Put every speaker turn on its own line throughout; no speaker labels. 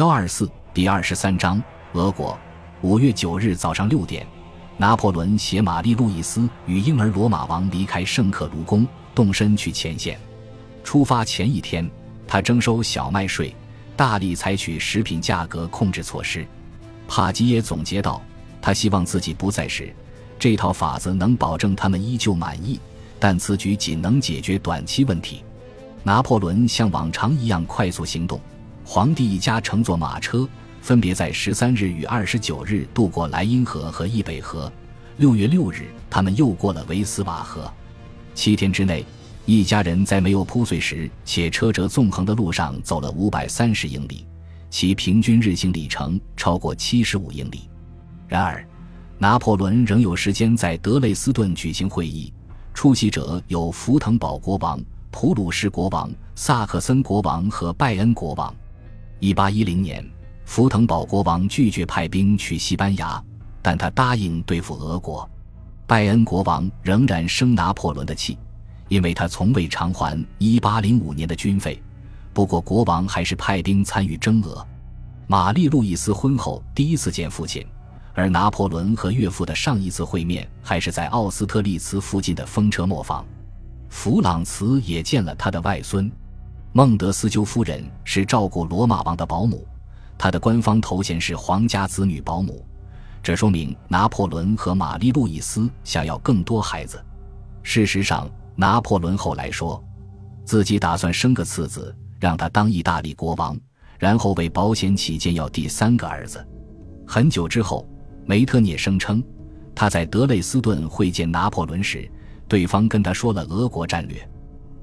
幺二四第二十三章，俄国五月九日早上六点，拿破仑携玛丽路易斯与婴儿罗马王离开圣克卢宫，动身去前线。出发前一天，他征收小麦税，大力采取食品价格控制措施。帕基耶总结道：“他希望自己不在时，这套法子能保证他们依旧满意，但此举仅能解决短期问题。”拿破仑像往常一样快速行动。皇帝一家乘坐马车，分别在十三日与二十九日渡过莱茵河和易北河。六月六日，他们又过了维斯瓦河。七天之内，一家人在没有铺碎石且车辙纵横的路上走了五百三十英里，其平均日行里程超过七十五英里。然而，拿破仑仍有时间在德累斯顿举行会议，出席者有福腾堡国王、普鲁士国王、萨克森国王和拜恩国王。一八一零年，福腾堡国王拒绝派兵去西班牙，但他答应对付俄国。拜恩国王仍然生拿破仑的气，因为他从未偿还一八零五年的军费。不过，国王还是派兵参与征俄。玛丽路易斯婚后第一次见父亲，而拿破仑和岳父的上一次会面还是在奥斯特利茨附近的风车磨坊。弗朗茨也见了他的外孙。孟德斯鸠夫人是照顾罗马王的保姆，她的官方头衔是皇家子女保姆，这说明拿破仑和玛丽路易斯想要更多孩子。事实上，拿破仑后来说，自己打算生个次子，让他当意大利国王，然后为保险起见要第三个儿子。很久之后，梅特涅声称，他在德累斯顿会见拿破仑时，对方跟他说了俄国战略。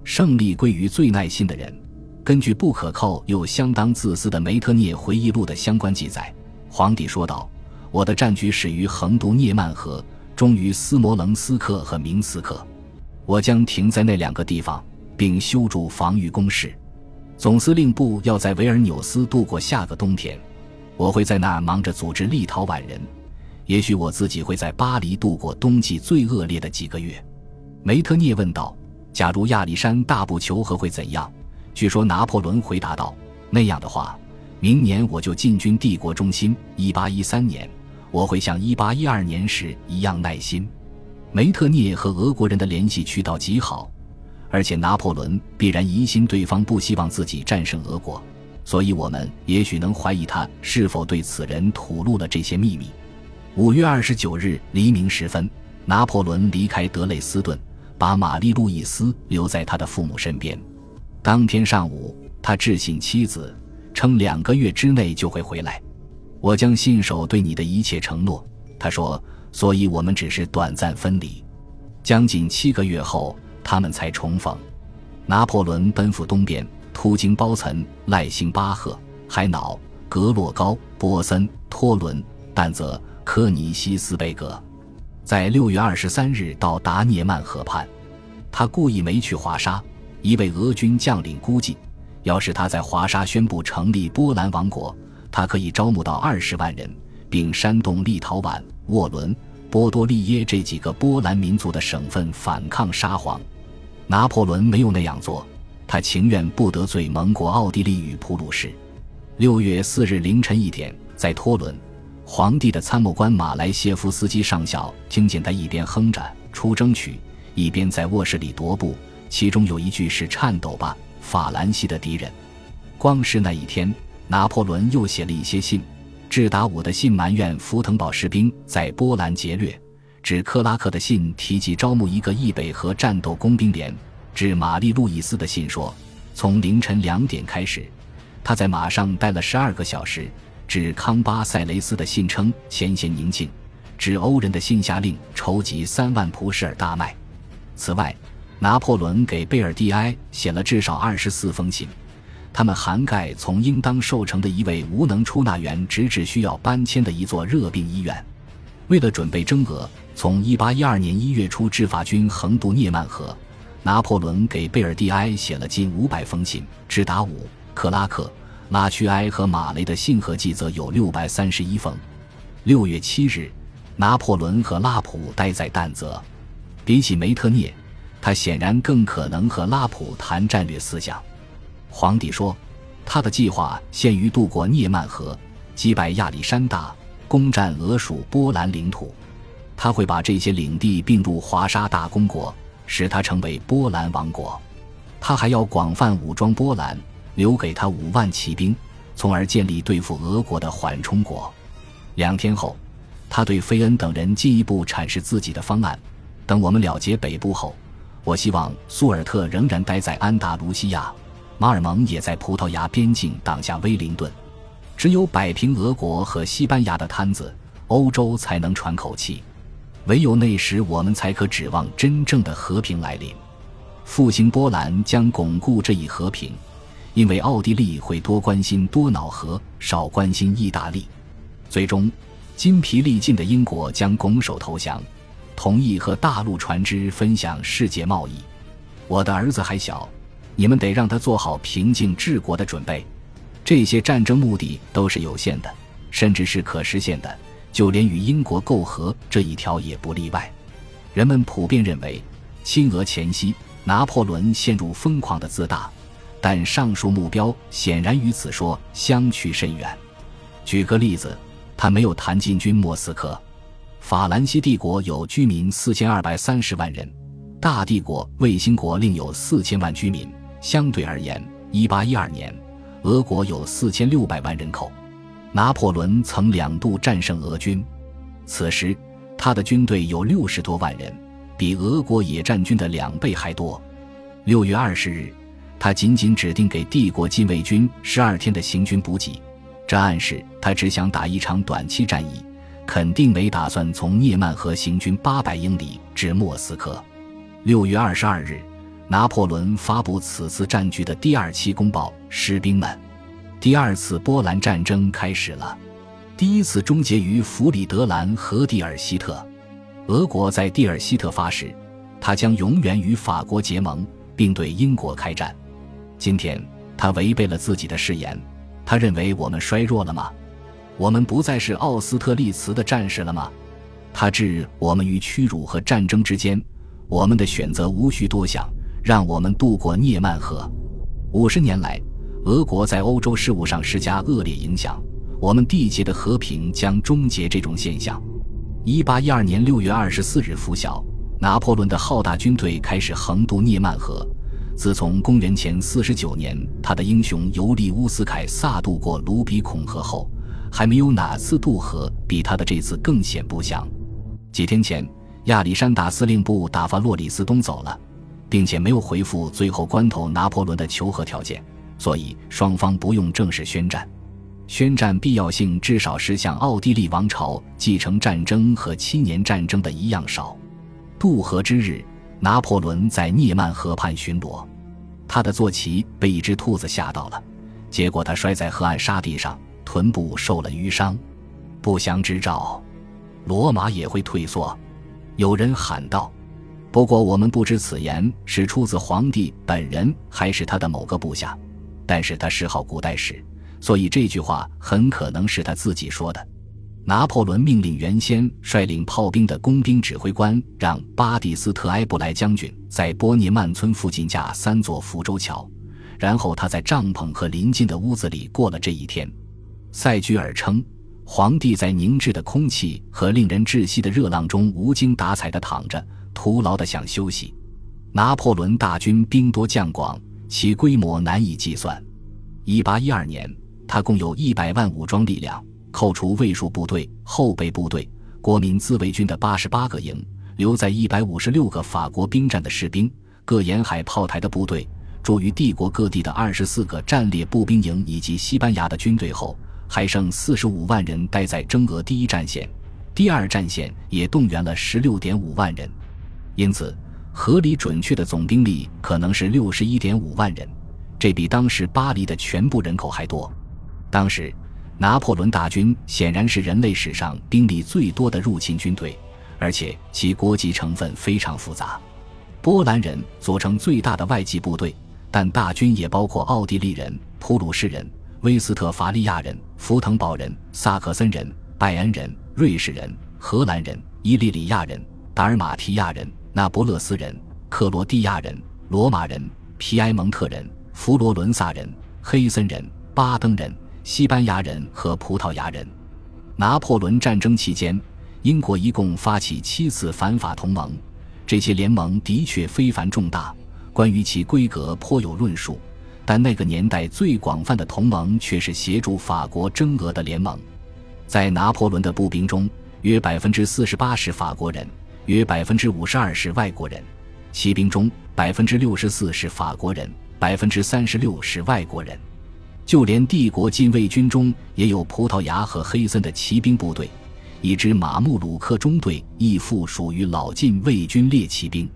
胜利归于最耐心的人。根据不可靠又相当自私的梅特涅回忆录的相关记载，皇帝说道：“我的战局始于横渡涅曼河，终于斯摩棱斯克和明斯克。我将停在那两个地方，并修筑防御工事。总司令部要在维尔纽斯度过下个冬天，我会在那儿忙着组织立陶宛人。也许我自己会在巴黎度过冬季最恶劣的几个月。”梅特涅问道。假如亚历山大不求和会怎样？据说拿破仑回答道：“那样的话，明年我就进军帝国中心。一八一三年，我会像一八一二年时一样耐心。”梅特涅和俄国人的联系渠道极好，而且拿破仑必然疑心对方不希望自己战胜俄国，所以我们也许能怀疑他是否对此人吐露了这些秘密。五月二十九日黎明时分，拿破仑离开德累斯顿。把玛丽路易斯留在他的父母身边。当天上午，他致信妻子，称两个月之内就会回来。我将信守对你的一切承诺，他说。所以我们只是短暂分离。将近七个月后，他们才重逢。拿破仑奔赴东边，途经包岑、赖辛巴赫、海瑙、格洛高、波森、托伦、但泽、科尼西斯贝格。在六月二十三日到达涅曼河畔，他故意没去华沙。一位俄军将领估计，要是他在华沙宣布成立波兰王国，他可以招募到二十万人，并煽动立陶宛、沃伦、波多利耶这几个波兰民族的省份反抗沙皇。拿破仑没有那样做，他情愿不得罪盟国奥地利与普鲁士。六月四日凌晨一点，在托伦。皇帝的参谋官马来谢夫斯基上校听见他一边哼着出征曲，一边在卧室里踱步，其中有一句是“颤抖吧，法兰西的敌人”。光是那一天，拿破仑又写了一些信，致达武的信埋怨福腾堡士兵在波兰劫掠；致克拉克的信提及招募一个易北河战斗工兵连；致玛丽路易斯的信说，从凌晨两点开始，他在马上待了十二个小时。指康巴塞雷斯的信称前线宁静，指欧人的信下令筹集三万普什尔大麦。此外，拿破仑给贝尔蒂埃写了至少二十四封信，他们涵盖从应当受成的一位无能出纳员直至需要搬迁的一座热病医院。为了准备征俄，从一八一二年一月初，制法军横渡涅曼河，拿破仑给贝尔蒂埃写了近五百封信，直达五克拉克。拉屈埃和马雷的信和记则有六百三十一封。六月七日，拿破仑和拉普待在但泽。比起梅特涅，他显然更可能和拉普谈战略思想。皇帝说：“他的计划限于渡过涅曼河，击败亚历山大，攻占俄属波兰领土。他会把这些领地并入华沙大公国，使它成为波兰王国。他还要广泛武装波兰，留给他五万骑兵，从而建立对付俄国的缓冲国。两天后，他对费恩等人进一步阐释自己的方案：等我们了结北部后，我希望苏尔特仍然待在安达卢西亚，马尔蒙也在葡萄牙边境挡下威灵顿。只有摆平俄国和西班牙的摊子，欧洲才能喘口气。唯有那时，我们才可指望真正的和平来临。复兴波兰将巩固这一和平，因为奥地利会多关心多瑙河，少关心意大利。最终，筋疲力尽的英国将拱手投降，同意和大陆船只分享世界贸易。我的儿子还小，你们得让他做好平静治国的准备。这些战争目的都是有限的，甚至是可实现的。就连与英国媾和这一条也不例外。人们普遍认为，亲俄前夕，拿破仑陷入疯狂的自大，但上述目标显然与此说相去甚远。举个例子，他没有谈进军莫斯科。法兰西帝国有居民四千二百三十万人，大帝国卫星国另有四千万居民。相对而言，一八一二年，俄国有四千六百万人口。拿破仑曾两度战胜俄军，此时他的军队有六十多万人，比俄国野战军的两倍还多。六月二十日，他仅仅指定给帝国禁卫军十二天的行军补给，这暗示他只想打一场短期战役，肯定没打算从涅曼河行军八百英里至莫斯科。六月二十二日，拿破仑发布此次战局的第二期公报，士兵们。第二次波兰战争开始了，第一次终结于弗里德兰和蒂尔希特。俄国在蒂尔希特发誓，他将永远与法国结盟，并对英国开战。今天他违背了自己的誓言。他认为我们衰弱了吗？我们不再是奥斯特利茨的战士了吗？他置我们于屈辱和战争之间。我们的选择无需多想，让我们渡过涅曼河。五十年来。俄国在欧洲事务上施加恶劣影响，我们缔结的和平将终结这种现象。一八一二年六月二十四日拂晓，拿破仑的浩大军队开始横渡涅曼河。自从公元前四十九年他的英雄尤利乌斯·凯撒渡过卢比孔河后，还没有哪次渡河比他的这次更显不祥。几天前，亚历山大司令部打发洛里斯东走了，并且没有回复最后关头拿破仑的求和条件。所以双方不用正式宣战，宣战必要性至少是像奥地利王朝继承战争和七年战争的一样少。渡河之日，拿破仑在涅曼河畔巡逻，他的坐骑被一只兔子吓到了，结果他摔在河岸沙地上，臀部受了淤伤。不祥之兆，罗马也会退缩。有人喊道：“不过我们不知此言是出自皇帝本人，还是他的某个部下。”但是他嗜好古代史，所以这句话很可能是他自己说的。拿破仑命令原先率领炮兵的工兵指挥官让巴蒂斯特埃布莱将军在波涅曼村附近架三座浮舟桥，然后他在帐篷和邻近的屋子里过了这一天。塞居尔称，皇帝在凝滞的空气和令人窒息的热浪中无精打采地躺着，徒劳地想休息。拿破仑大军兵多将广。其规模难以计算。一八一二年，他共有一百万武装力量，扣除卫戍部队、后备部队、国民自卫军的八十八个营，留在一百五十六个法国兵站的士兵，各沿海炮台的部队，驻于帝国各地的二十四个战列步兵营以及西班牙的军队后，还剩四十五万人待在征俄第一战线，第二战线也动员了十六点五万人，因此。合理准确的总兵力可能是六十一点五万人，这比当时巴黎的全部人口还多。当时，拿破仑大军显然是人类史上兵力最多的入侵军队，而且其国籍成分非常复杂。波兰人组成最大的外籍部队，但大军也包括奥地利人、普鲁士人、威斯特伐利亚人、福腾堡人、萨克森人、拜恩人、瑞士人、荷兰人、伊利里亚人、达尔马提亚人。那不勒斯人、克罗地亚人、罗马人、皮埃蒙特人、佛罗伦萨人、黑森人、巴登人、西班牙人和葡萄牙人。拿破仑战争期间，英国一共发起七次反法同盟，这些联盟的确非凡重大，关于其规格颇有论述。但那个年代最广泛的同盟却是协助法国征俄的联盟。在拿破仑的步兵中，约百分之四十八是法国人，约百分之五十二是外国人；骑兵中，百分之六十四是法国人，百分之三十六是外国人。就连帝国禁卫军中也有葡萄牙和黑森的骑兵部队，一支马穆鲁克中队亦附属于老禁卫军猎骑兵。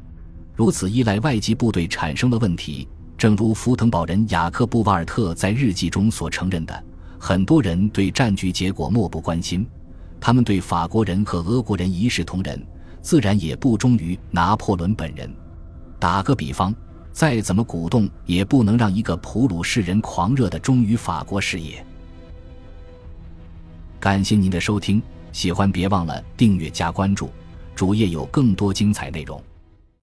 如此依赖外籍部队产生了问题。正如福腾堡人雅克布瓦尔特在日记中所承认的，很多人对战局结果漠不关心，他们对法国人和俄国人一视同仁，自然也不忠于拿破仑本人。打个比方，再怎么鼓动，也不能让一个普鲁士人狂热的忠于法国事业。感谢您的收听，喜欢别忘了订阅加关注，主页有更多精彩内容。